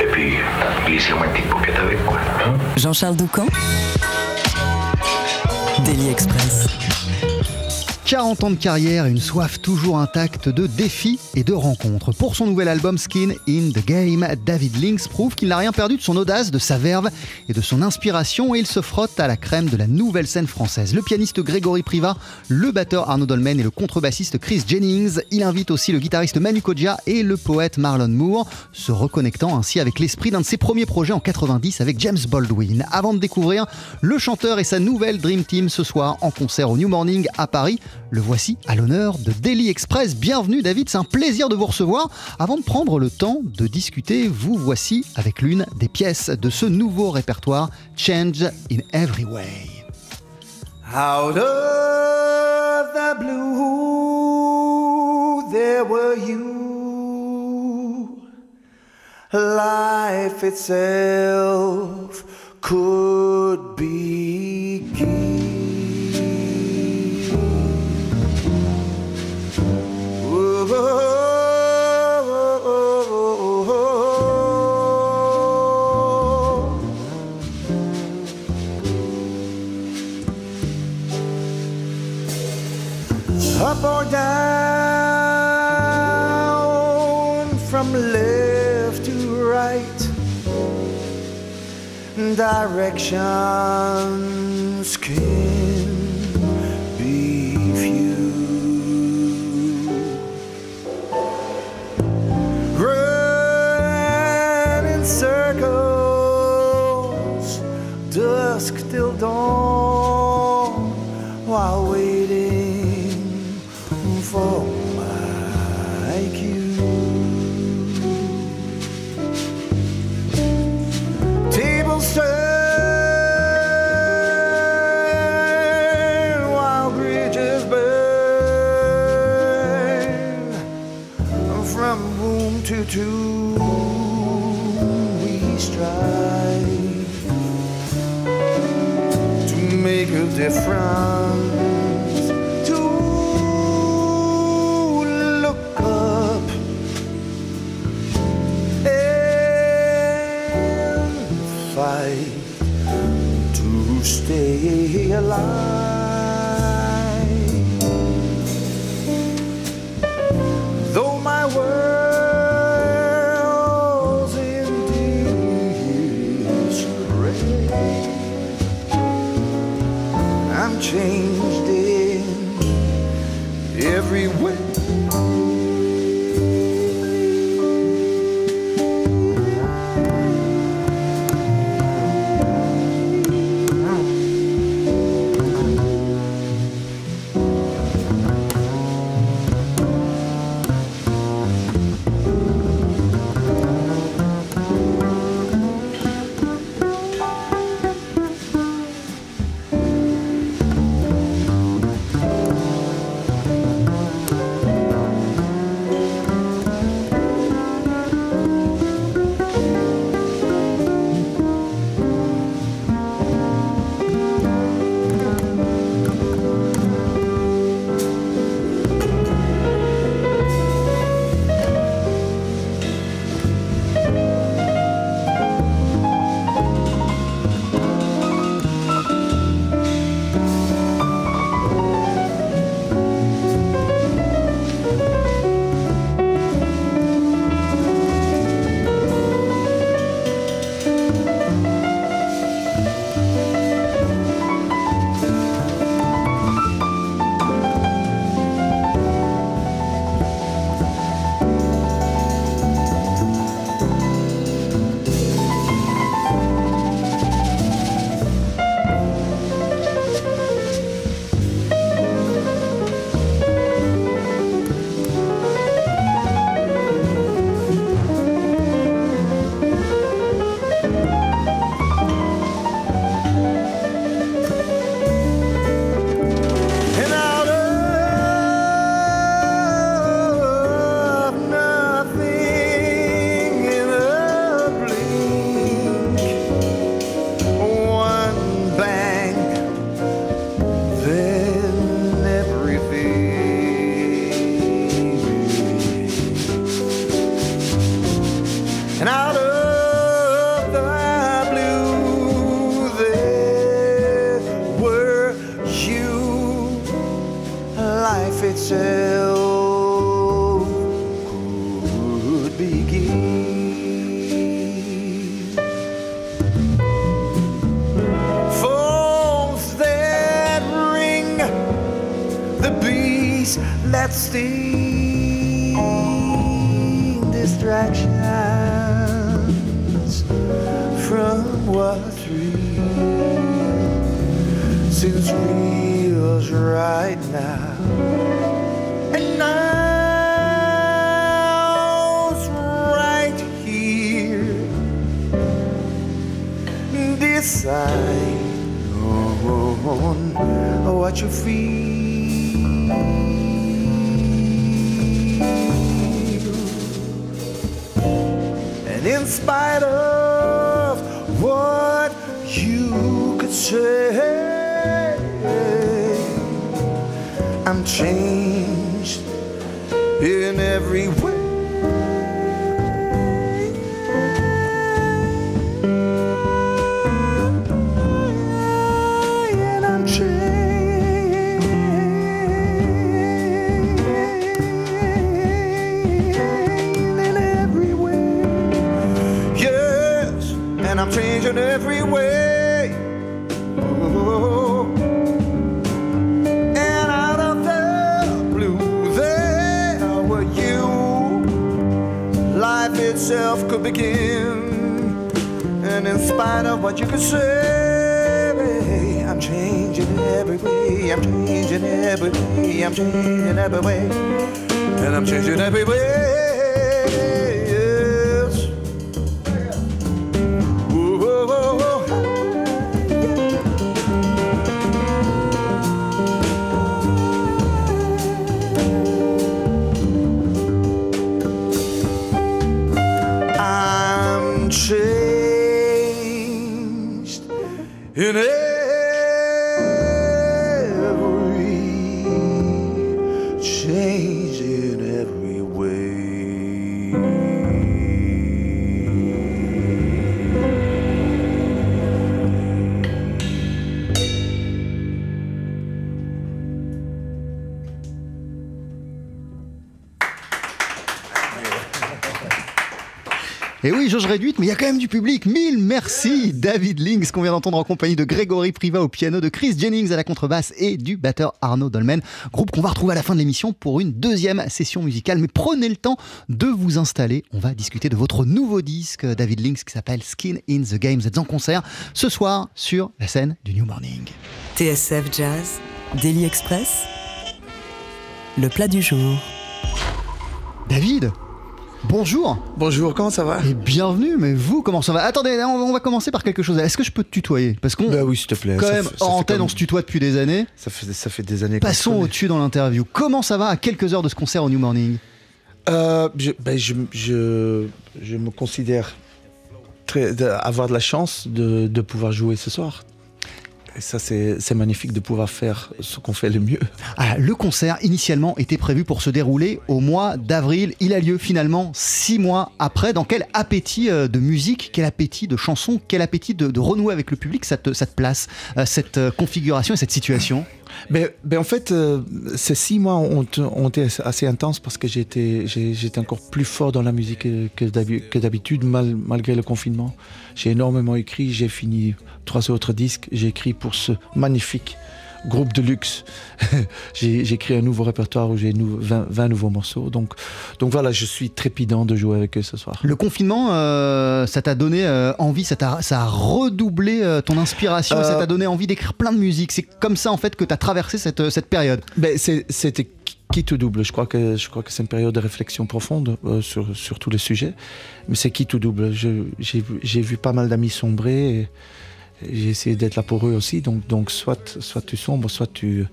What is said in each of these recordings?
Et puis, glissez-moi une petite paupiette avec, quoi. Jean-Charles Doucan. Daily Express. 40 ans de carrière et une soif toujours intacte de défis et de rencontres. Pour son nouvel album Skin in the Game, David Lynx prouve qu'il n'a rien perdu de son audace, de sa verve et de son inspiration et il se frotte à la crème de la nouvelle scène française. Le pianiste Grégory Priva, le batteur Arnaud Dolmen et le contrebassiste Chris Jennings. Il invite aussi le guitariste Manu Kodja et le poète Marlon Moore, se reconnectant ainsi avec l'esprit d'un de ses premiers projets en 90 avec James Baldwin. Avant de découvrir le chanteur et sa nouvelle Dream Team ce soir en concert au New Morning à Paris, le voici à l'honneur de Daily Express. Bienvenue David, c'est un plaisir de vous recevoir. Avant de prendre le temps de discuter, vous voici avec l'une des pièces de ce nouveau répertoire, Change in Every Way. Out of the blue, there were you. Life itself could. Directions can be few. Run in circles, dusk till dawn, To look up and fight to stay alive. Let's steal distractions from what's real. Since real's right now. And now's right here. Decide on what you feel. Spite of what you could say, I'm changed in every way. Life itself could begin. And in spite of what you could say, I'm changing every way. I'm changing every way. I'm changing every way. And I'm changing every way. Réduite, mais il y a quand même du public. Mille merci, David Links, qu'on vient d'entendre en compagnie de Grégory Priva au piano, de Chris Jennings à la contrebasse et du batteur Arnaud Dolmen. Groupe qu'on va retrouver à la fin de l'émission pour une deuxième session musicale. Mais prenez le temps de vous installer. On va discuter de votre nouveau disque, David Links, qui s'appelle Skin in the Game. Vous êtes en concert ce soir sur la scène du New Morning. TSF Jazz, Daily Express, le plat du jour. David, bonjour Bonjour, comment ça va et bienvenue. Mais vous, comment ça va Attendez, on on va commencer par quelque chose. Est-ce que je peux te tutoyer Parce qu'on, Bah oui, s'il te plaît. quand ça même, fait- ça hors fait antenne, comme- on se tutoie depuis des années. Ça fait, ça fait des années Passons connaît. au-dessus dans l'interview. Comment ça va à quelques heures de ce concert au New Morning Euh, je, ben, je, je, je me considère très, avoir de la chance de, de pouvoir jouer ce soir. Et ça, c'est magnifique de pouvoir faire ce qu'on fait le mieux. Ah, Le concert, initialement, était prévu pour se dérouler au mois d'avril. Il a lieu finalement six mois après. Dans quel appétit euh, de musique, quel appétit de chansons, quel appétit de, renouer avec le public ça te, ça te place, euh, cette euh, configuration et cette situation? Ben en fait, euh, ces six mois ont, ont été assez intenses parce que j'étais j'étais encore plus fort dans la musique que d'habitude, mal- malgré le confinement. J'ai énormément écrit, j'ai fini trois autres disques, j'ai écrit pour ce magnifique groupe de luxe. j'ai créé un nouveau répertoire où j'ai nou- 20, 20 nouveaux morceaux. Donc, donc voilà, je suis trépidant de jouer avec eux ce soir. Le confinement, euh, ça t'a donné euh, envie, ça, a redoublé euh, ton inspiration, ça t'a donné envie d'écrire plein de musique. C'est comme ça en fait que t'as traversé cette, cette période. Ben, c'était qui tout double. Je crois que je crois que c'est une période de réflexion profonde euh, sur sur tous les sujets. Mais c'est qui tout double. J'ai vu pas mal d'amis sombrer. Et j'ai essayé d'être là pour eux aussi. Donc donc soit soit tu sombres, soit tu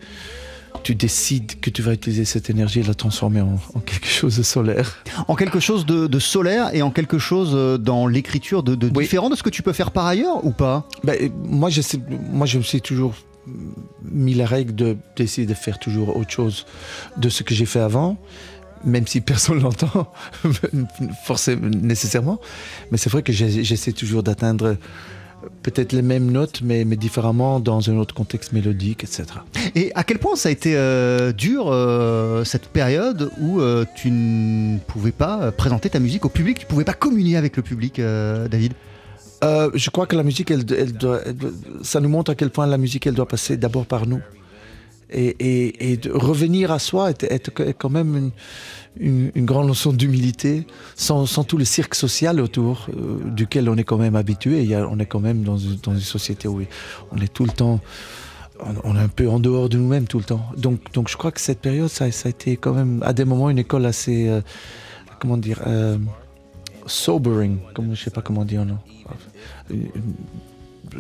tu décides que tu vas utiliser cette énergie et la transformer en, en quelque chose de solaire. En quelque chose de, de solaire et en quelque chose euh, dans l'écriture de, de Oui. différent de ce que tu peux faire par ailleurs ou pas? Ben, et moi, je sais, moi, je me suis toujours mis la règle de d'essayer de faire toujours autre chose de ce que j'ai fait avant, même si personne l'entend forcément nécessairement. Mais c'est vrai que j'essaie toujours d'atteindre peut-être les mêmes notes, mais, mais différemment dans un autre contexte mélodique, etc. Et à quel point ça a été euh, dur euh, cette période où euh, tu ne pouvais pas présenter ta musique au public, tu ne pouvais pas communier avec le public, David? Je crois que la musique, elle, elle doit, elle doit- ça nous montre à quel point la musique, elle doit passer d'abord par nous. Et, et- et de revenir à soi est, est quand même une, une- une grande leçon d'humilité, sans, sans tout le cirque social autour, euh, duquel on est quand même habitué. Il y a- on est quand même dans, une- dans une société où on est tout le temps, on, on est un peu en dehors de nous-mêmes tout le temps. Donc, donc je crois que cette période, ça, ça a été quand même, à des moments, une école assez, euh, comment dire, euh, sobering, comme je sais pas comment dire, non.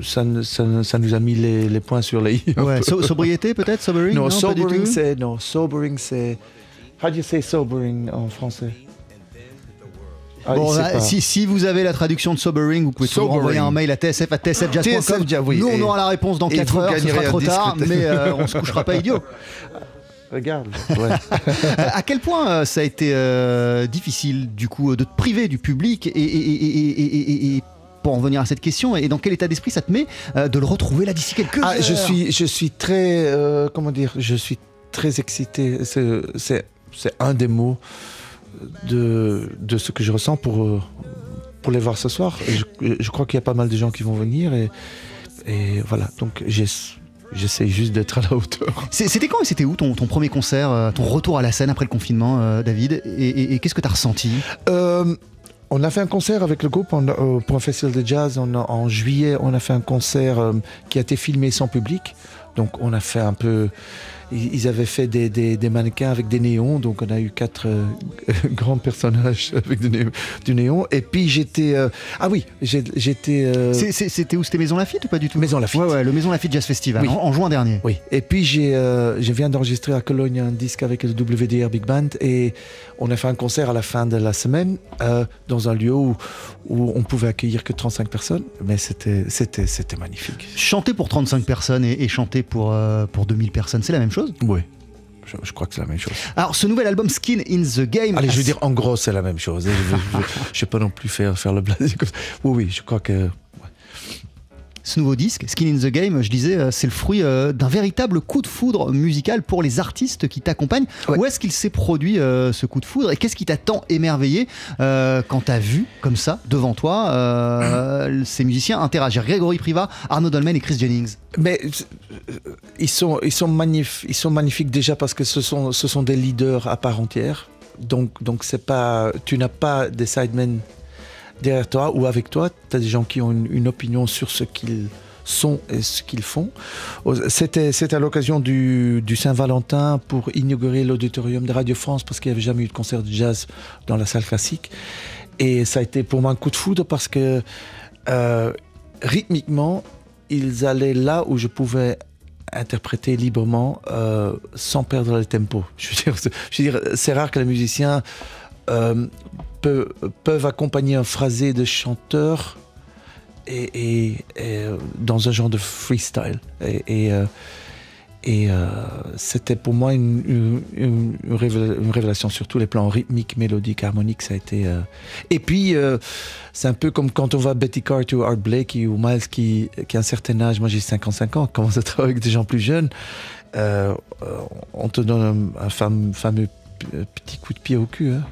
Ça, nous a mis les, les points sur les i. Ouais, so- sobriété peut-être, sobering Non, sobering, c'est. Non, sobering, c'est. How do you say sobering en français? Ah, Bon, si, si vous avez la traduction de sobering, vous pouvez toujours envoyer un mail à tsf à tsfjazz.com. TSF oui. Nous, on aura la réponse dans et 4 vous heures, ce sera trop tard, mais euh, on se couchera pas idiot. Regarde. Ouais. Euh, à quel point euh, ça a été euh, difficile, du coup, de te priver du public et, et- et- et- et- et- et pour en venir à cette question, et dans quel état d'esprit ça te met euh, de le retrouver là d'ici quelques Ah, heures? je suis, je suis très, euh, comment dire, je suis très excité. C'est, c'est, un des mots de, de ce que je ressens pour, euh, pour les voir ce soir. Je, je crois qu'il y a pas mal de gens qui vont venir et, et voilà. Donc j'ess- j'essaie juste d'être à la hauteur. C'était quand et c'était où ton, ton premier concert, euh, ton retour à la scène après le confinement, euh, David? Et, et- et qu'est-ce que tu as ressenti? Euh, on a fait un concert avec le groupe en- euh, pour un festival de jazz en, en juillet. On a fait un concert qui a été filmé sans public. Donc on a fait un peu. Ils avaient fait des, des- des mannequins avec des néons. Donc on a eu quatre euh, grands personnages avec du, néon, du néon. Et puis j'étais. euh, ah oui, j'étais. euh, C'était où? C'était Maison Lafitte ou pas du tout? Maison Lafitte. Ouais, ouais, le Maison Lafitte Jazz Festival, Oui. en, en juin dernier. Oui, et puis j'ai, je viens d'enregistrer à Cologne un disque avec le WDR Big Band et on a fait un concert à la fin de la semaine dans un lieu où, où on pouvait accueillir que 35 personnes, mais c'était, magnifique. Chanter pour 35 personnes et, et chanter pour, pour 2000 personnes, c'est la même chose Oui, je, je crois que c'est la même chose. Alors, ce nouvel album Skin in the Game. Allez, je veux dire, en gros, c'est la même chose. Je ne vais pas non plus faire, faire le blasé comme ça. Oui, oui, je crois que... Ce nouveau disque, Skin in the Game, je disais, euh, c'est le fruit euh, d'un véritable coup de foudre musical pour les artistes qui t'accompagnent. Ouais. Où est-ce qu'il s'est produit euh, ce coup de foudre et qu'est-ce qui t'a tant émerveillé quand t'as vu, comme ça, devant toi, ces musiciens interagir? Grégory Priva, Arnaud Dolmen et Chris Jennings Mais ils sont, ils, sont magnif- ils sont magnifiques déjà parce que ce sont, ce sont des leaders à part entière. Donc, donc c'est pas, tu n'as pas des sidemen derrière toi ou avec toi. Tu as des gens qui ont une, opinion sur ce qu'ils sont et ce qu'ils font. C'était, à l'occasion du, Saint-Valentin pour inaugurer l'auditorium de Radio France parce qu'il n'y avait jamais eu de concert de jazz dans la salle classique. Et ça a été pour moi un coup de foudre parce que euh, rythmiquement, ils allaient là où je pouvais interpréter librement euh, sans perdre le tempo. Je veux dire, c'est- je veux dire, c'est rare que les musiciens euh, peu- peuvent accompagner un phrasé de chanteur et, euh, dans un genre de freestyle. Et, euh, euh, c'était pour moi une, une- une- une révéla- une révélation sur tous les plans rythmiques, mélodiques, harmoniques. Ça a été. Et puis, c'est un peu comme quand on voit Betty Carter ou Art Blakey ou Miles qui, qui a un certain âge. Moi, j'ai 55 ans, commence à travailler avec des gens plus jeunes. On te donne un, un fam- fameux petit coup de pied au cul. hein.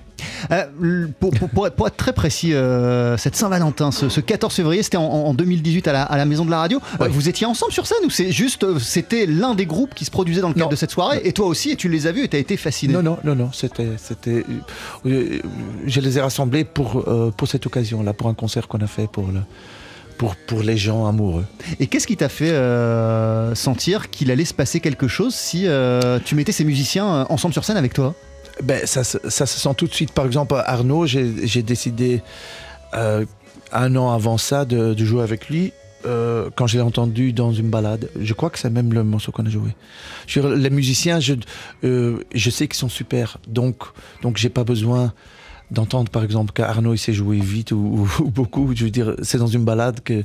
Euh, pour, pour- pour être, pour être très précis, euh, cette Saint-Valentin, ce, ce 14 février, c'était en, en 2018 à la, à la Maison de la Radio. Ouais. vous étiez ensemble sur scène ou c'est juste, euh, c'était l'un des groupes qui se produisait dans le cadre Non. de cette soirée et toi aussi et tu les as vus et t'as été fasciné? Non, non, non, non. C'était, c'était. je les ai rassemblés pour euh, pour cette occasion-là, pour un concert qu'on a fait pour le, pour pour les gens amoureux. Et qu'est-ce qui t'a fait euh, sentir qu'il allait se passer quelque chose si euh, tu mettais ces musiciens ensemble sur scène avec toi? Ben, ça, ça se sent tout de suite. Par exemple, Arnaud, j'ai décidé euh, un an avant ça de, jouer avec lui. euh, quand je l'ai entendu dans une balade, je crois que c'est même le morceau qu'on a joué. Je les musiciens, je, euh, je sais qu'ils sont super, donc donc j'ai pas besoin d'entendre par exemple qu'Arnaud il sait jouer vite ou, ou- ou beaucoup. Je veux dire, c'est dans une balade que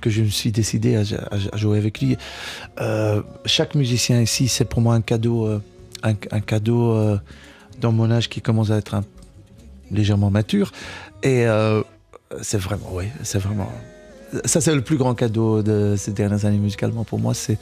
que je me suis décidé à, jouer avec lui. Chaque musicien ici, c'est pour moi un cadeau, un, cadeau dans mon âge qui commence à être un- légèrement mature. Et euh, c'est vraiment, oui, c'est vraiment. Ça, c'est le plus grand cadeau de ces dernières années musicalement pour moi, c'est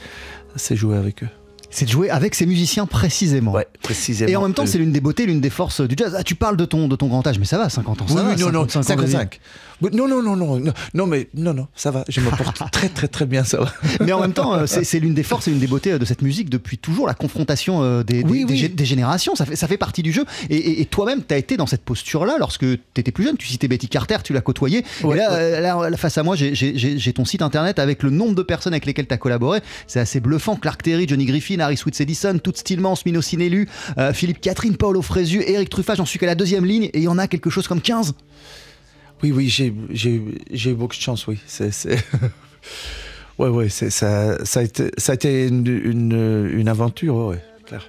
c'est jouer avec eux. C'est de jouer avec ces musiciens précisément. Ouais, précisément. Et en même temps, Euh, c'est l'une des beautés, l'une des forces du jazz. Ah, tu parles de ton, de ton grand âge, mais ça va, 50 ans, ça Oui, va. oui, non, non, 55 ans de vie. 55. Non, non, non, non, non, mais non, non, ça va. Je me porte très, très, très bien, ça va. Mais en même temps, euh, c'est l'une des forces et l'une des beautés euh, de cette musique depuis toujours, la confrontation euh, des, des- Oui, des oui. gé- des générations. Ça fait, ça fait partie du jeu. Et, et- et toi-même, tu as été dans cette posture-là lorsque tu étais plus jeune. Tu citais Betty Carter, tu l'as côtoyée. Ouais, et là, ouais. là, là, face à moi, j'ai- ton site internet avec le nombre de personnes avec lesquelles tu as collaboré. C'est assez bluffant. Clark Terry, Johnny Griffin, Harry Sweets Edison, Toots Stillmans, Mino Sinelu, euh, Philippe Catherine, Paolo Frézu, Eric Truffat. J'en suis qu'à la deuxième ligne et il y en a quelque chose comme 15. Oui, oui, j'ai, eu beaucoup de chance, oui. C'est, ouais, ouais, ça, ça, a été, ça a été une, une, une aventure, ouais, clair.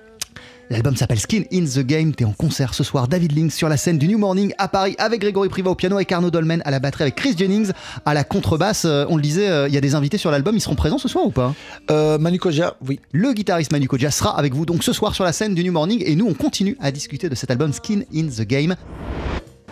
L'album s'appelle Skin in the Game. T'es en concert ce soir, David Lynx sur la scène du New Morning à Paris avec Grégory Priva au piano, avec Arnaud Dolmen à la batterie, avec Chris Jennings à la contrebasse. Euh, on le disait, euh, il y a des invités sur l'album. Ils seront présents ce soir ou pas? Euh, Manu Koja, oui. Le guitariste Manu Koja sera avec vous donc ce soir sur la scène du New Morning et nous on continue à discuter de cet album Skin in the Game.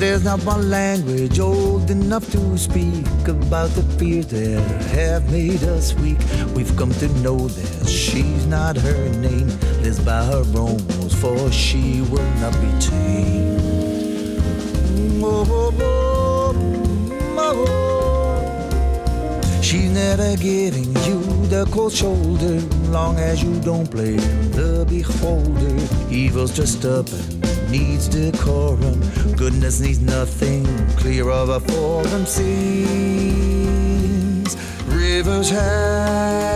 There's not one language old enough to speak about the fears that have made us weak. We've come to know that she's not her name. Lives by her own rules, for she will not be tamed. Oh, oh, oh, oh, oh. She's never giving you the cold shoulder, long as you don't play the beholder. Evil's just up and needs decorum. Goodness needs nothing clear of a forum. Seas, rivers have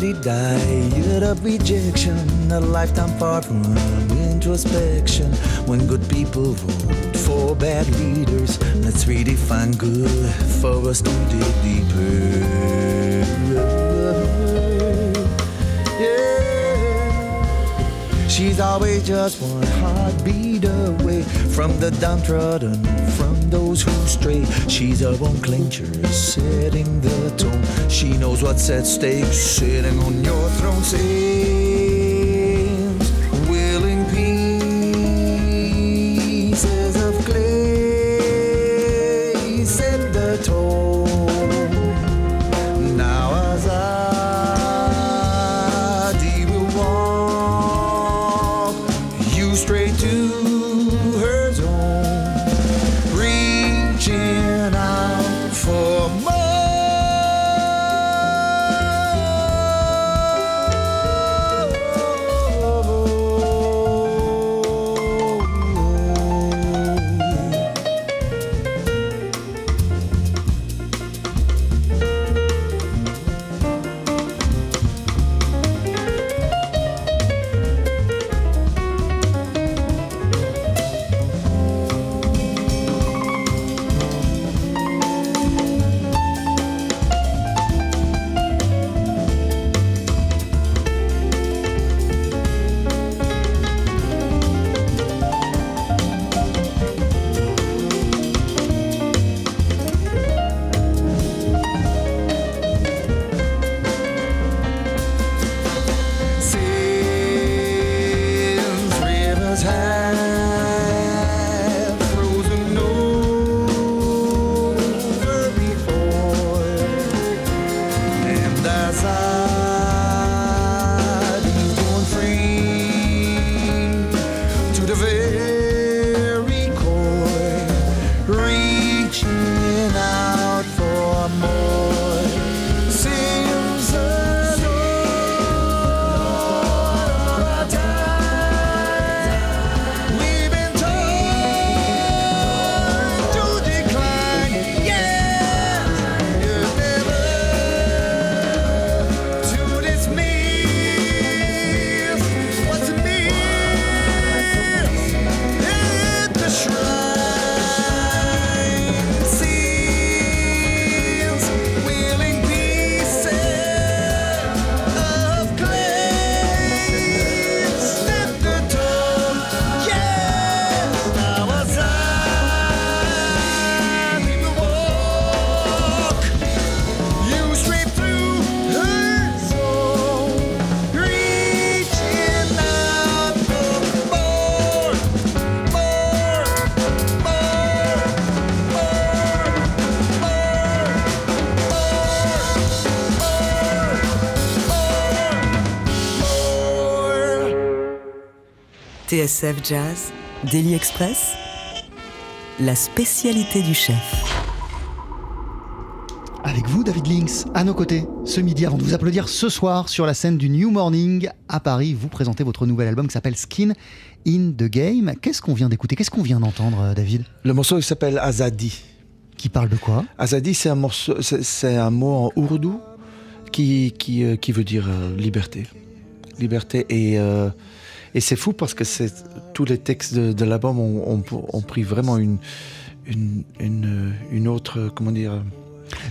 On a steady diet of rejection, a lifetime far from introspection. When good people vote for bad leaders, let's redefine good for us to dig deeper. Yeah. She's always just one heartbeat from the downtrodden, from those who stray. She's a bone clincher, setting the tone. She knows what's at stake, sitting on your throne. Sings TSF Jazz, Daily Express, la spécialité du chef. Avec vous, David Links, à nos côtés, ce midi, avant de vous applaudir ce soir sur la scène du New Morning à Paris, vous présentez votre nouvel album qui s'appelle Skin in the Game. Qu'est-ce qu'on vient d'écouter? Qu'est-ce qu'on vient d'entendre, euh, David? Le morceau il s'appelle Azadi. Qui parle de quoi? Azadi, c'est un, morceau, c'est, c'est un mot en ourdou qui, qui, euh, qui veut dire euh, liberté. Liberté. Et, euh, et c'est fou parce que tous les textes de, de l'album ont, ont- ont pris vraiment une, une, une, une autre. Comment dire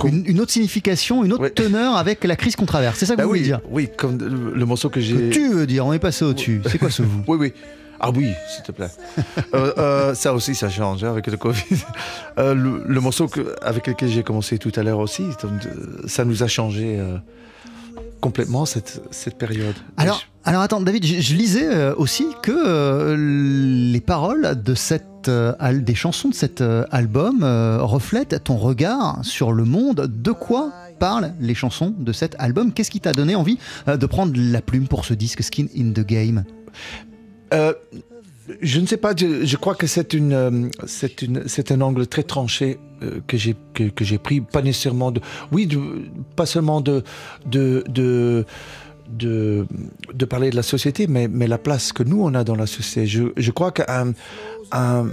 une, une autre signification, une autre Ouais. teneur avec la crise qu'on traverse. C'est ça que Bah vous oui, voulez dire oui, comme le, le morceau que j'ai. Tu veux dire On est passé au-dessus. C'est quoi ce vous Oui, oui. Ah oui, s'il te plaît. Euh, euh, ça aussi, ça change hein, avec le Covid. Euh, le, le morceau que- avec lequel j'ai commencé tout à l'heure aussi, ça nous a changé complètement cette, cette période. Alors, alors attends, David, je, je lisais euh, aussi que euh, les paroles de cette, euh, des chansons de cet album reflètent ton regard sur le monde. De quoi parlent les chansons de cet album? Qu'est-ce qui t'a donné envie de prendre la plume pour ce disque Skin in the Game? Je ne sais pas, je, je crois que c'est une, c'est une, c'est un angle très tranché que j'ai que, j'ai pris, pas nécessairement de, oui, pas seulement de de, de de parler de la société, mais mais la place que nous on a dans la société. Je, je crois qu'un un,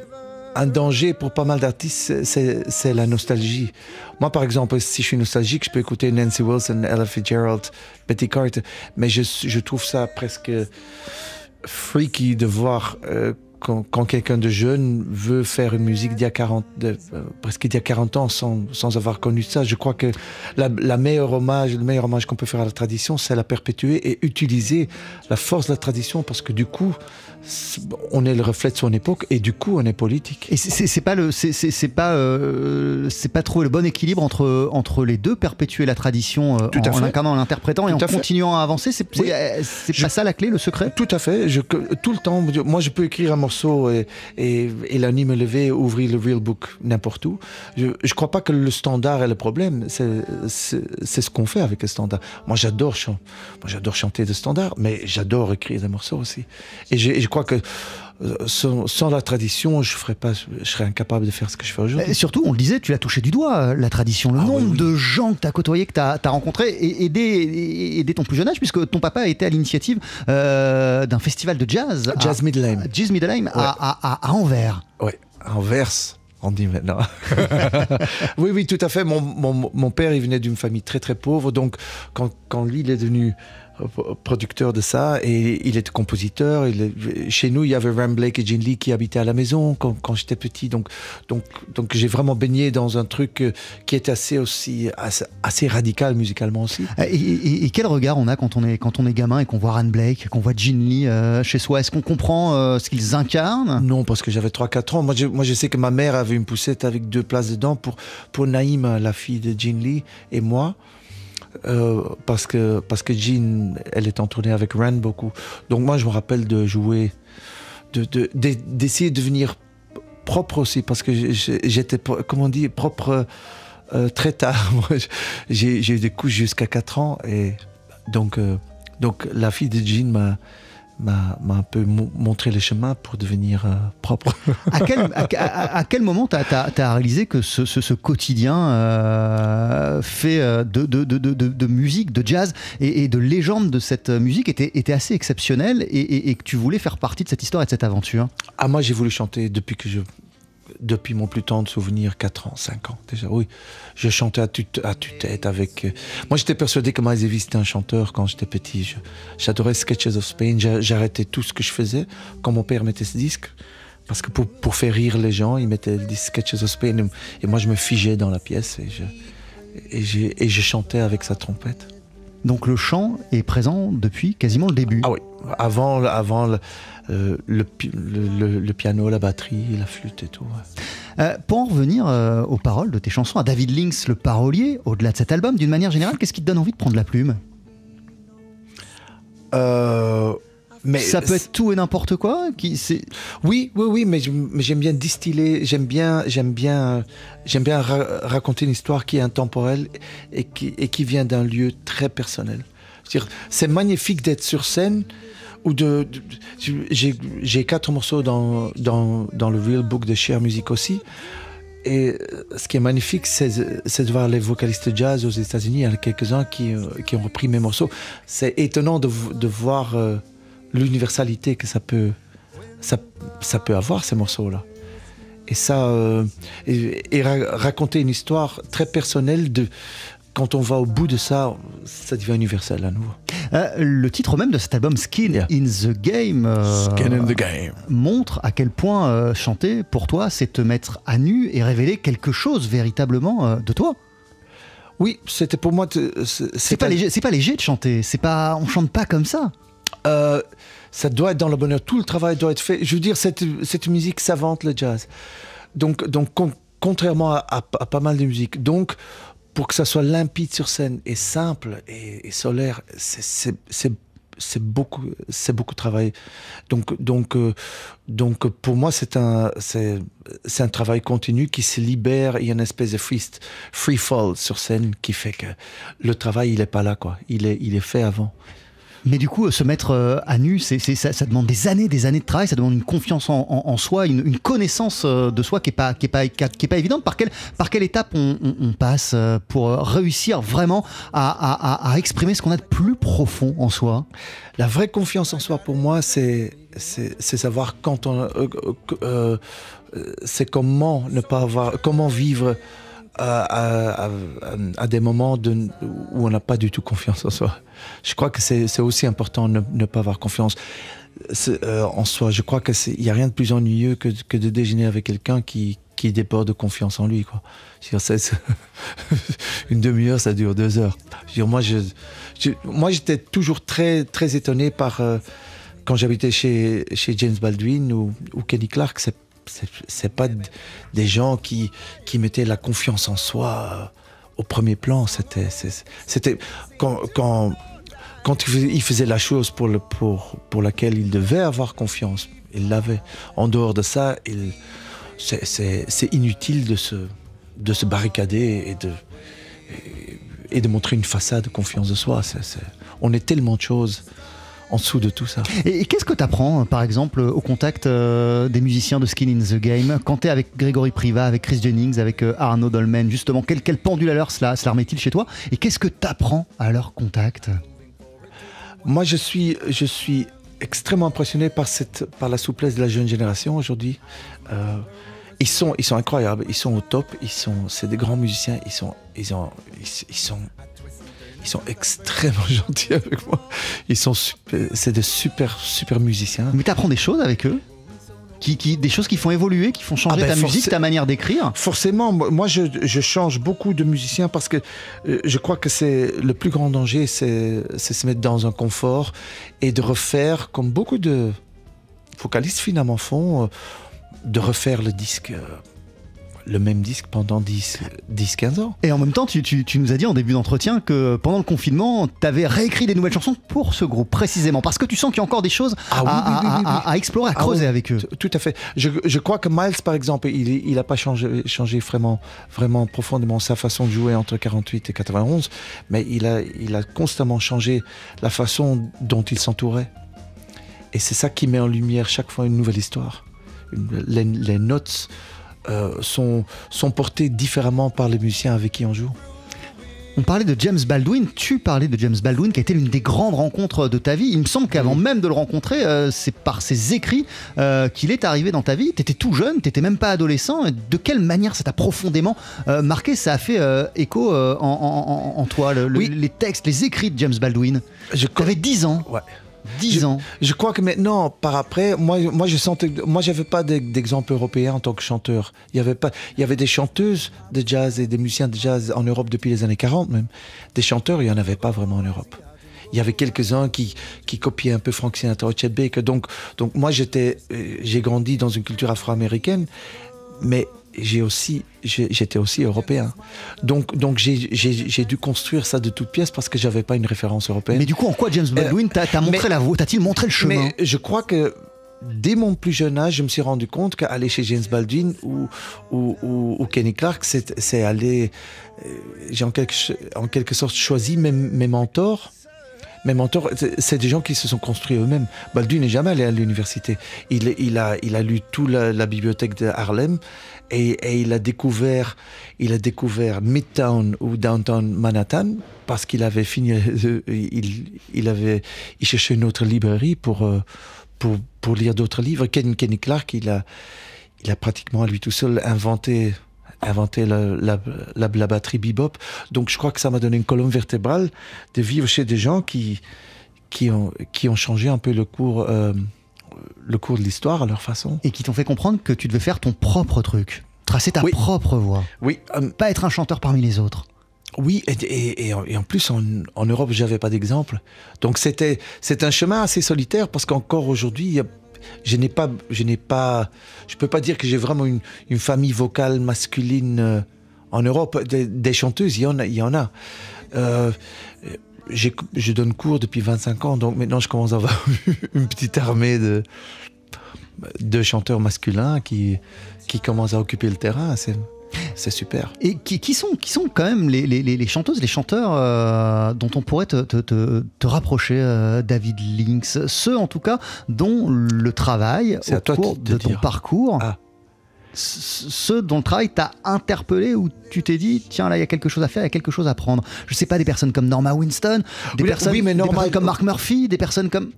un danger pour pas mal d'artistes, c'est la nostalgie. Moi, par exemple, si je suis nostalgique, je peux écouter Nancy Wilson, Ella Fitzgerald, Betty Carter, mais je, je trouve ça presque freaky de voir euh, quand, quelqu'un de jeune veut faire une musique d'il y a 40, de, euh, presque y a 40 ans sans, avoir connu ça. Je crois que la, meilleure hommage, le meilleur hommage qu'on peut faire à la tradition, c'est la perpétuer et utiliser la force de la tradition parce que du coup, on est le reflet de son époque et du coup, on est politique. Et c'est- pas le, c'est- pas, euh, c'est pas trouver le bon équilibre entre entre les deux, perpétuer la tradition euh, Tout en, en fait. l'incarnant, en l'interprétant et Tout en fait. continuant à avancer. C'est Oui. euh, Je- pas ça la clé, le secret? Tout à fait. Je, tout le temps, moi, je peux écrire un morceau et, et, et la nuit me lever, ouvrir le real book n'importe où. Je ne crois pas que le standard est le problème. C'est ce qu'on fait avec le standard. Moi, j'adore chan- moi, j'adore chanter de standard, mais j'adore écrire des morceaux aussi. Et, je- et je crois que euh, sans, sans la tradition, je ferais pas, je serais incapable de faire ce que je fais aujourd'hui. Et surtout, on le disait, tu l'as touché du doigt, euh, la tradition, le Ah oui, nombre oui. de gens que tu as côtoyés, que tu as, rencontrés, et, et dès, et- et dès ton plus jeune âge, puisque ton papa a été à l'initiative euh, d'un festival de jazz. Jazz Midlane. à Jazz Middelheim, à, à- à- à Anvers. Ouais, inverse. On dit maintenant. oui, oui, tout à fait. Mon, mon, mon père, il venait d'une famille très, très pauvre. Donc, quand, quand lui, il est devenu producteur de ça, et il était compositeur. Il est- chez nous, il y avait Ram Blake et Gene Lee qui habitaient à la maison quand, quand j'étais petit. Donc, donc, donc j'ai vraiment baigné dans un truc euh, qui était assez, aussi, assez, assez radical musicalement aussi. Et, et- et quel regard on a quand on est, quand on est gamin et qu'on voit Ran Blake, qu'on voit Gene Lee euh, chez soi? Est-ce qu'on comprend euh, ce qu'ils incarnent? Non, parce que j'avais 3-4 ans. Moi je, moi, je sais que ma mère avait une poussette avec deux places dedans pour, pour Naïma, la fille de Jean Lee, et moi. Euh, parce que parce que Jean, elle est en tournée avec Ren beaucoup. Donc moi, je me rappelle de jouer, de de- de- d'essayer de devenir propre aussi, parce que j'étais, comment on propre euh, très tard. J'ai eu des couches jusqu'à 4 ans, et donc euh, donc la fille de Jean m'a m'a un peu mo- montré le chemin pour devenir euh, propre. à, quel, à, à- à quel moment tu as, réalisé que ce, ce- ce quotidien euh, fait euh, de, de, de, de- de- de musique, de jazz et, et de légende de cette musique était, était assez exceptionnel et, et- et que tu voulais faire partie de cette histoire et de cette aventure? Ah, moi, j'ai voulu chanter depuis que je. Depuis mon plus tendre souvenir, 4 ans, 5 ans déjà, oui. Je chantais à tue- à tue-tête avec. euh, Moi, j'étais persuadé que Miles Davis était un chanteur quand j'étais petit. J'adorais Sketches of Spain. J'a- J'arrêtais tout ce que je faisais quand mon père mettait ce disque. Parce que pour, pour faire rire les gens, il mettait disque Sketches of Spain. Et, moi, je me figeais dans la pièce et je, et, et je chantais avec sa trompette. Donc le chant est présent depuis quasiment le début. Ah oui, avant, avant le, euh, le, pi- le- le- le piano, la batterie, la flûte et tout. ouais. Euh, pour en revenir euh, aux paroles de tes chansons, à David Lynx, le parolier, au-delà de cet album, d'une manière générale, qu'est-ce qui te donne envie de prendre la plume? Euh, mais Ça peut être tout et n'importe quoi qui, c'est... Oui, oui, oui, mais, j'aime bien distiller, j'aime bien, j'aime bien, j'aime bien ra- raconter une histoire qui est intemporelle et qui, et qui vient d'un lieu très personnel. C'est magnifique d'être sur scène ou de, j'ai quatre morceaux dans, dans, dans le Real Book de Cher Music aussi. Et ce qui est magnifique, c'est de voir les vocalistes jazz aux États-Unis. Il y en a quelques-uns qui, euh, qui ont repris mes morceaux. C'est étonnant de voir euh, l'universalité que ça peut, ça, ça peut avoir, ces morceaux-là. Et ça, euh, et, et ra- raconter une histoire très personnelle de. Quand on va au bout de ça, ça devient universel à nouveau. Euh, le titre même de cet album, Skin Yeah. in the Game, euh, Skin in the game. montre à quel point euh, chanter pour toi, c'est te mettre à nu et révéler quelque chose véritablement euh, de toi. Oui, c'était pour moi. C'est pas léger, c'est pas léger de chanter. C'est pas, on chante pas comme ça. Euh, ça doit être dans le bonheur. Tout le travail doit être fait. Je veux dire, cette, cette musique savante, le jazz. Donc, donc con- contrairement à, pas mal de musiques. Donc, pour que ça soit limpide sur scène et simple et, solaire, c'est- beaucoup, c'est beaucoup de travail. Donc, donc, euh, donc pour moi, c'est un, c'est c'est un travail continu qui se libère. Il y a une espèce de free, free fall sur scène qui fait que le travail, il est pas là, quoi. Il est, il est fait avant. Mais du coup, euh, se mettre euh, à nu, ça, demande des années, des années de travail, ça demande une confiance en, soi, une, connaissance euh, de soi qui est pas, évidente. Par quelle, étape on, passe pour réussir vraiment à, exprimer ce qu'on a de plus profond en soi? La vraie confiance en soi, pour moi, c'est savoir quand c'est comment ne pas avoir, comment vivre à, des moments où on n'a pas du tout confiance en soi. Je crois que c'est aussi important de ne, pas avoir confiance euh, en soi. Je crois que c'est il y a rien de plus ennuyeux que, de déjeuner avec quelqu'un qui qui déborde de confiance en lui. Une demi-heure, ça dure deux heures. Moi, j'étais toujours très, très étonné par euh, quand j'habitais chez, chez James Baldwin ou, ou Kenny Clark. C'est, c'est, pas des gens qui, qui mettaient la confiance en soi euh, au premier plan. C'était, c'était quand, quand, quand il faisait, la chose pour, le, pour, pour laquelle il devait avoir confiance. Il l'avait. En dehors de ça, c'est, inutile de se, de se barricader et de, et, de montrer une façade de confiance de soi. On est tellement de choses en dessous de tout ça. Et, et qu'est-ce que tu apprends, par exemple, au contact euh, des musiciens de Skin in the Game Quand tu es avec Grégory Priva, avec Chris Jennings, avec euh, Arnaud Dolmen, justement, quel, quel pendule à l'heure cela, cela remet-il chez toi Et qu'est-ce que tu apprends à leur contact? Moi, je suis, je suis extrêmement impressionné par, cette, par la souplesse de la jeune génération aujourd'hui. Euh, ils, sont, ils sont incroyables, ils sont au top, ils sont, c'est des grands musiciens, ils sont, ils ont, ils, ils sont, ils sont extrêmement gentils avec moi. Ils sont super, c'est des super, super musiciens. Mais tu apprends des choses avec eux qui, qui- Des choses qui font évoluer, qui font changer Ah ben, ta musique, ta manière d'écrire? Forcément, moi je, je change beaucoup de musiciens parce que euh, je crois que c'est le plus grand danger, c'est c'est se mettre dans un confort et de refaire, comme beaucoup de vocalistes finalement font, euh, de refaire le disque, euh, le même disque pendant 10, 10 15 ans. Et en même temps, tu, tu- tu nous as dit en début d'entretien que pendant le confinement, tu avais réécrit des nouvelles chansons pour ce groupe, précisément, parce que tu sens qu'il y a encore des choses Ah oui, à, oui, oui, à- oui, à- oui. à explorer, à Ah creuser avec eux. Tout- à fait. Je, je crois que Miles, par exemple, il n'a pas changé, changé vraiment, vraiment profondément sa façon de jouer entre 48 et 91, mais il a, il a constamment changé la façon dont il s'entourait. Et c'est ça qui met en lumière chaque fois une nouvelle histoire. Les notes euh, sont, sont portées différemment par les musiciens avec qui on joue? On parlait de James Baldwin, tu parlais de James Baldwin qui a été l'une des grandes rencontres de ta vie. Il me semble qu'avant même de le rencontrer, euh, c'est par ses écrits euh, qu'il est arrivé dans ta vie. Tu étais tout jeune, tu même pas adolescent. De quelle manière ça t'a profondément euh, marqué? Ça a fait écho en, en- en- en toi, le- Oui. les textes, les écrits de James Baldwin? Tu avais 10 ans. Ouais. 10 Je- ans. Je crois que maintenant, par après, moi, moi je sentais, moi, j'avais pas d'e- d'exemple européen en tant que chanteur. Il y avait pas, il y avait des chanteuses de jazz et des musiciens de jazz en Europe depuis les années 40 même. Des chanteurs, il y en avait pas vraiment en Europe. Il y avait quelques-uns qui, qui copiaient un peu Frank Sinatra Chet Baker. Donc, donc moi, j'étais, euh, j'ai grandi dans une culture afro-américaine, mais j'ai aussi, j'étais aussi européen. Donc, donc j'ai, dû construire ça de toutes pièces parce que j'avais pas une référence européenne. Mais du coup, en quoi James Baldwin t'a t'a montré mais- la voie T'a-t-il montré le chemin Mais je crois que dès mon plus jeune âge, je me suis rendu compte qu'aller chez James Baldwin ou, ou, ou- ou Kenny Clark, c'est aller. euh, J'ai en quelque, en quelque sorte choisi mes, mes mentors, mes mentors, c'est- des gens qui se sont construits eux-mêmes. Baldu n'est jamais allé à l'université. Il, a, lu toute la, bibliothèque de Harlem et, il a découvert, il a découvert Midtown ou Downtown Manhattan parce qu'il avait fini, euh, il, avait, il cherchait une autre librairie pour, euh, pour, pour lire d'autres livres. Ken, Kenny Clark, il a, il a pratiquement à lui tout seul inventé inventé la, la, la, la batterie bebop. Donc je crois que ça m'a donné une colonne vertébrale de vivre chez des gens qui, qui, ont, qui ont changé un peu le cours, euh, le cours de l'histoire à leur façon. Et qui t'ont fait comprendre que tu devais faire ton propre truc, tracer ta Oui. propre voie, Oui, euh, pas être un chanteur parmi les autres. oui et, et, et en- plus en, en Europe, j'avais pas d'exemple. Donc c'était c'est un chemin assez solitaire parce qu'encore aujourd'hui, il y a- je n'ai pas, je n'ai pas, je peux pas dire que j'ai vraiment une, famille vocale masculine euh, en Europe. Des, chanteuses, il y en a, il y en a. Euh, je donne cours depuis 25 ans, donc maintenant je commence à avoir une petite armée de, chanteurs masculins qui, qui commencent à occuper le terrain. C'est super. Et qui, qui sont, qui sont quand même les, les- les- les chanteuses, les chanteurs euh, dont on pourrait te, te- te- te rapprocher, euh, David Lynx Ceux, en tout cas, dont le travail C'est au cours de ton dire. parcours, Ah. ceux dont le travail t'a interpellé ou tu t'es dit, tiens, là, il y a quelque chose à faire, il y a quelque chose à prendre. Je sais pas, des personnes comme Norma Winston, des, Oui, personnes, oui, mais des Norma- personnes comme Mark Murphy, des personnes comme...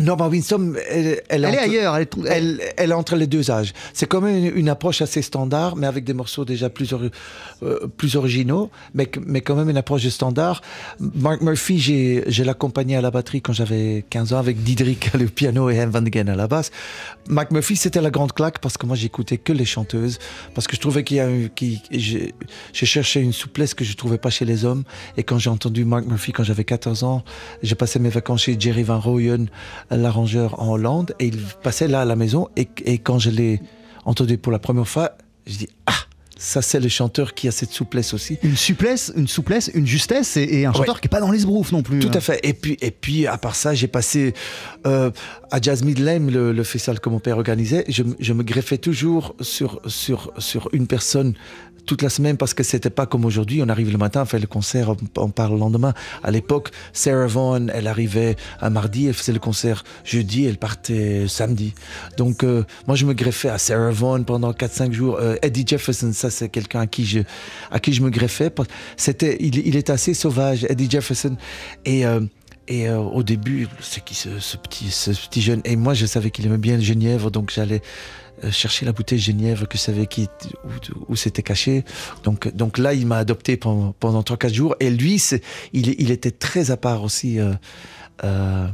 Norma Winston, elle, elle, Elle est entre- ailleurs, elle est... Elle, elle est entre les deux âges. C'est quand même une, une approche assez standard, mais avec des morceaux déjà plus, euh, plus originaux, mais, mais quand même une approche de standard. Mark Murphy, j'ai l'accompagné à la batterie quand j'avais 15 ans avec Diedrich au piano et Hem Van Gen à la basse. Mark Murphy, c'était la grande claque parce que moi, j'écoutais que les chanteuses, parce que je trouvais qu'il y a j'ai j'ai cherché une souplesse que je trouvais pas chez les hommes. Et quand j'ai entendu Mark Murphy quand j'avais 14 ans, j'ai passé mes vacances chez Jerry Van Rooyen, l'arrangeur en Hollande, et il passait là à la maison. Et, et quand je l'ai entendu pour la première fois, je dis ah, ça c'est le chanteur qui a cette souplesse aussi. Une souplesse, une souplesse, une justesse et, et un chanteur Ouais. qui est pas dans les sbroufs non plus. Tout hein. à fait. Et puis, et puis à part ça, j'ai passé euh, à Jazz Midlame, le, le festival que mon père organisait. Je, me- je me greffais toujours sur, sur, sur une personne toute la semaine parce que c'était pas comme aujourd'hui. On arrive le matin, on fait le concert, on, part le lendemain. À l'époque, Sarah Vaughan, elle arrivait un mardi, elle faisait le concert jeudi, elle partait samedi. Donc, euh, moi, je me greffais à Sarah Vaughan pendant 4-5 jours. Euh, Eddie Jefferson, ça, c'est quelqu'un à qui je, à qui je me greffais. C'était, il, il est assez sauvage, Eddie Jefferson. Et, euh, et euh, au début, c'est qui ce, ce petit, ce petit jeune? Et moi, je savais qu'il aimait bien le genièvre, donc j'allais chercher la bouteille genièvre que je savais qui, où, où c'était caché. Donc, donc là, il m'a adopté pendant, pendant 3-4 jours. Et lui, il, il était très à part aussi. euh, euh,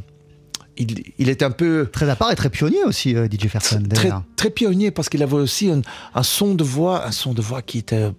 il, il était un peu Très à part et très pionnier aussi, euh, DJ Ferson. très, très pionnier parce qu'il avait aussi un, un son de voix, un son de voix qui était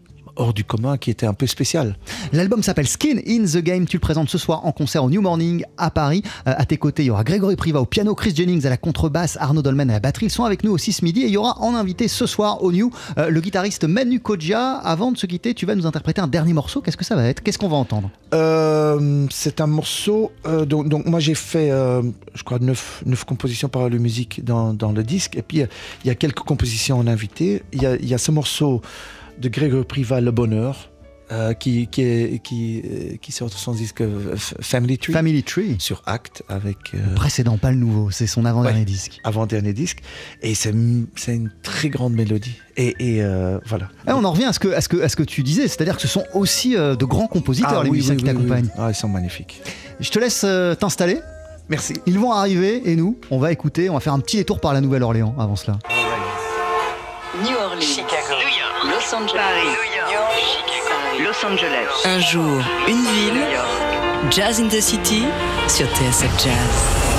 hors du commun, qui était un peu spécial. L'album s'appelle Skin in the Game. Tu le présentes ce soir en concert au New Morning à Paris. Euh, à tes côtés, il y aura Grégory Priva au piano, Chris Jennings à la contrebasse, Arnaud Dolmen à la batterie. Ils sont avec nous aussi ce midi et il y aura en invité ce soir au New euh, le guitariste Manu Kodja. Avant de se quitter, tu vas nous interpréter un dernier morceau. Qu'est-ce que ça va être? Qu'est-ce qu'on va entendre? Euh, c'est un morceau. euh, donc, moi j'ai fait, je crois, neuf, neuf compositions par la musique dans, le disque. Et puis il y a quelques compositions en invité. Il y a ce morceau de Grégory Priva, Le Bonheur, euh, qui, qui, est, qui, euh, qui sort son disque euh, Family Tree Family Tree. sur Act avec euh, Précédent, pas le nouveau. C'est son avant-dernier Ouais. disque. avant-dernier disque. Et c'est c'est une très grande mélodie. Et, et, euh, voilà. Et on en revient à ce que, à ce que, à ce que tu disais, c'est-à-dire que ce sont aussi euh, de grands compositeurs, Ah les oui, musiciens oui, qui oui, t'accompagnent. oui. Ah, ils sont magnifiques. Je te laisse euh, t'installer. Merci. Ils vont arriver et nous, on va écouter, on va faire un petit détour par la Nouvelle-Orléans avant cela. New Orleans, Los Angeles, Paris, Los Angeles, Un jour, une ville, Jazz in the City sur TSF Jazz.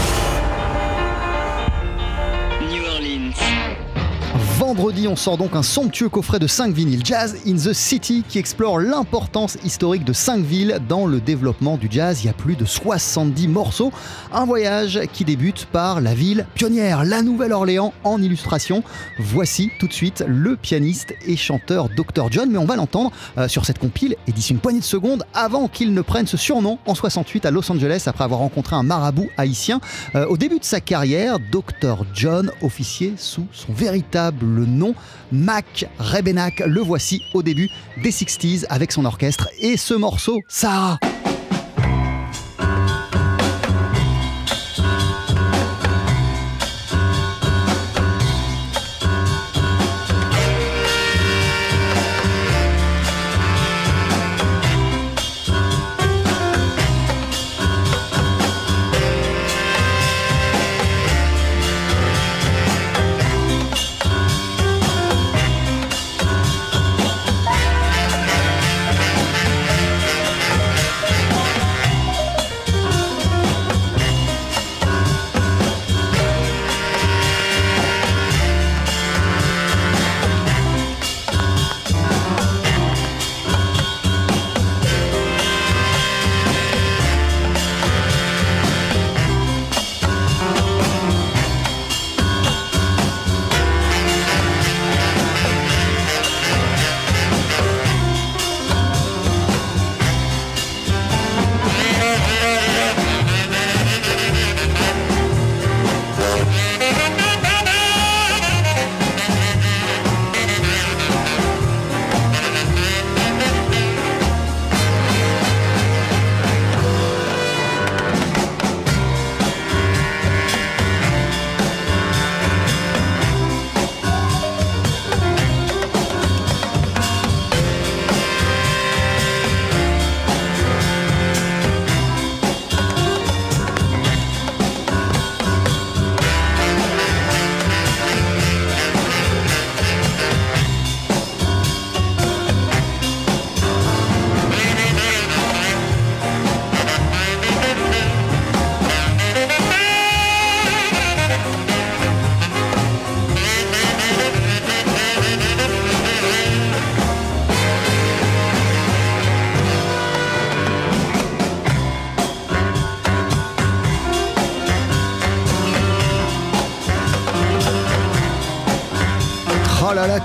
Vendredi, on sort donc un somptueux coffret de 5 vinyles Jazz in the City qui explore l'importance historique de 5 villes dans le développement du jazz. Il y a plus de 70 morceaux. Un voyage qui débute par la ville pionnière, la Nouvelle-Orléans en illustration. Voici tout de suite le pianiste et chanteur Dr. John, mais on va l'entendre euh, sur cette compile et d'ici une poignée de secondes avant qu'il ne prenne ce surnom en 68 à Los Angeles après avoir rencontré un marabout haïtien. Euh, au début de sa carrière, Dr. John officiait sous son véritable nom, Mac Rebenak. Le voici au début des 60s avec son orchestre et ce morceau, Sarah.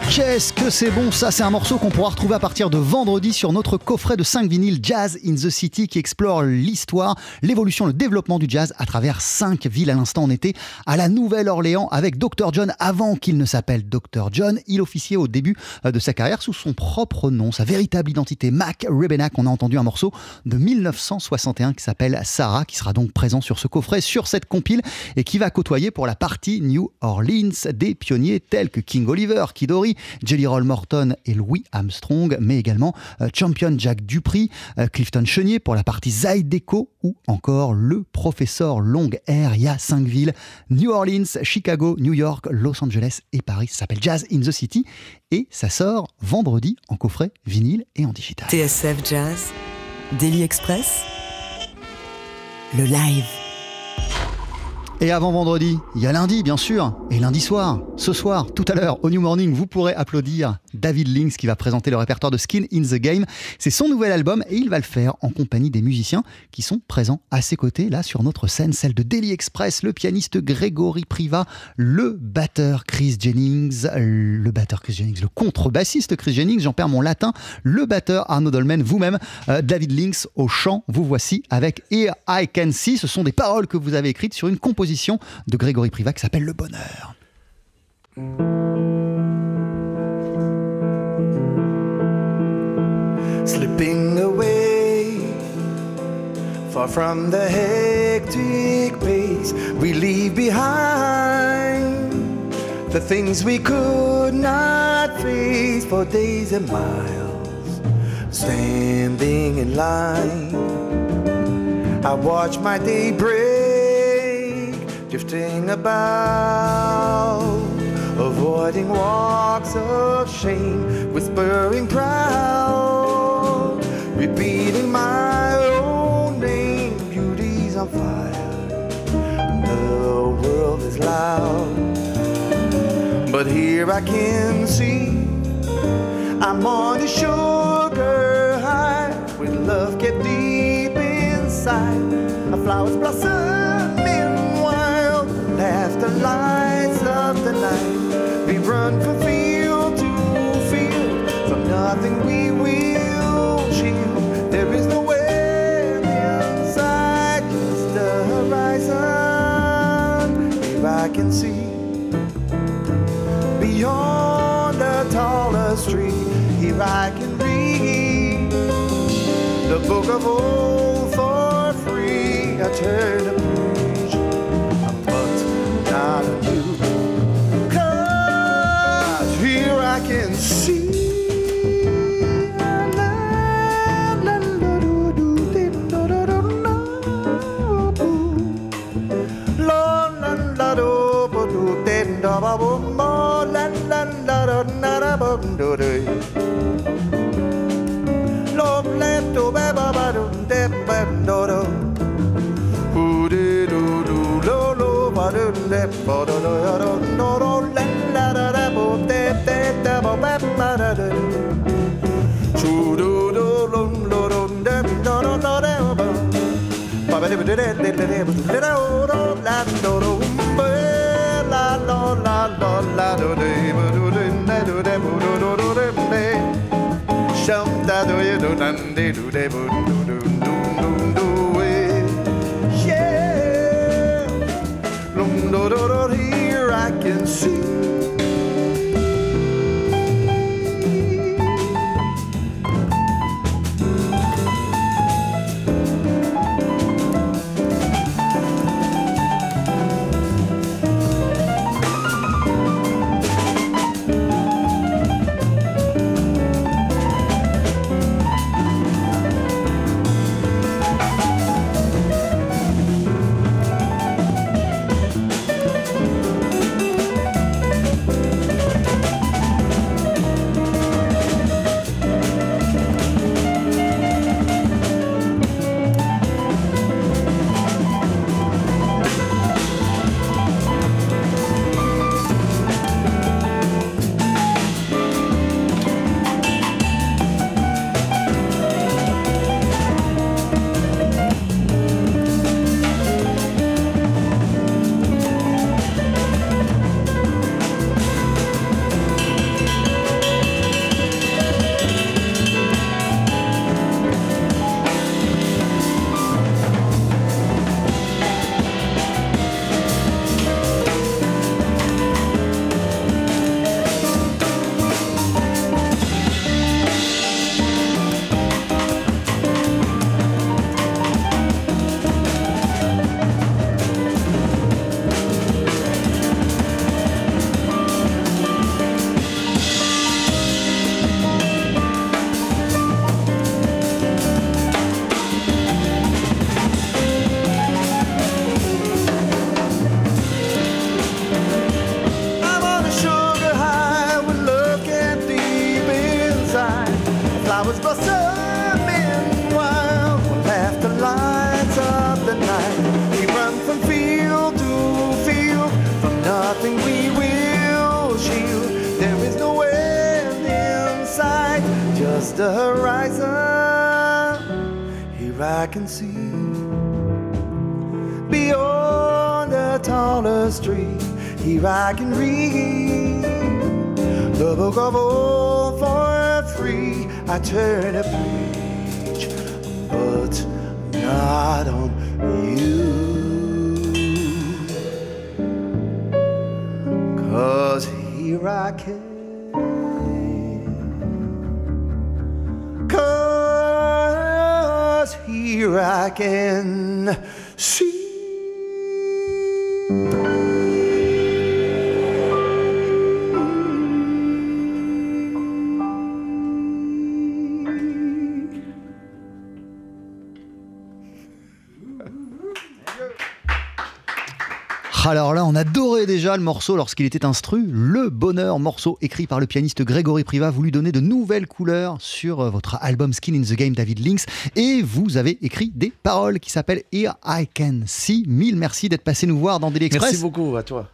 Qu'est-ce que c'est bon ça C'est un morceau qu'on pourra retrouver à partir de vendredi sur notre coffret de 5 vinyles Jazz in the City qui explore l'histoire, l'évolution, le développement du jazz à travers 5 villes. À l'instant, on était à la Nouvelle-Orléans avec Dr. John avant qu'il ne s'appelle Dr. John. Il officiait au début euh, de sa carrière sous son propre nom, sa véritable identité, Mac Rebenak. On a entendu un morceau de 1961 qui s'appelle Sarah, qui sera donc présent sur ce coffret, sur cette compile et qui va côtoyer pour la partie New Orleans des pionniers tels que King Oliver, Kidori, Jelly Roll Morton et Louis Armstrong, mais également euh, Champion Jack Dupri, euh, Clifton Chenier pour la partie Zydeco ou encore le professeur Long Air. Il y a cinq villes, New Orleans, Chicago, New York, Los Angeles et Paris. Ça s'appelle Jazz in the City et ça sort vendredi en coffret vinyle et en digital. TSF Jazz, Daily Express, le live. Et avant vendredi, il y a lundi, bien sûr. Et lundi soir, ce soir, tout à l'heure, au New Morning, vous pourrez applaudir David Links qui va présenter le répertoire de Skin in the Game. C'est son nouvel album et il va le faire en compagnie des musiciens qui sont présents à ses côtés, là, sur notre scène, celle de Daily Express, le pianiste Grégory Priva, le batteur Chris Jennings, le batteur Chris Jennings, le contrebassiste Chris Jennings, j'en perds mon latin, le batteur Arnaud Dolmen, vous-même, euh, David Links au chant. Vous voici avec Here I Can See. Ce sont des paroles que vous avez écrites sur une composition de Grégory Privat qui s'appelle Le Bonheur. Slipping away, far from the hectic pace we leave behind. The things we could not face for days and miles, standing in line. I watch my day break, drifting about, avoiding walks of shame, whispering proud, repeating my own name. Beauty's on fire, the world is loud, but here I can see I'm on a sugar high with love kept deep inside. A flower's blossoming lights up the night. We run from field to field, from nothing we will shield. There is no end inside, just the horizon. Here I can see beyond the tallest tree. Here I can read the book of old I was blossoming wild past the lights of the night. We run from field to field, from nothing we will shield. There is no end in sight, just the horizon. Here I can see beyond the tallest tree. Here I can read the book of all forms. I turn a page, but not on you. Cause here I can. Cause here I can Alors là, on adorait déjà le morceau lorsqu'il était instru. Le bonheur, morceau écrit par le pianiste Grégory Priva, vous lui donnez de nouvelles couleurs sur euh, votre album Skin in the Game David Links. Et vous avez écrit des paroles qui s'appellent Here I Can See. Mille merci d'être passé nous voir dans Daily. Merci beaucoup à toi.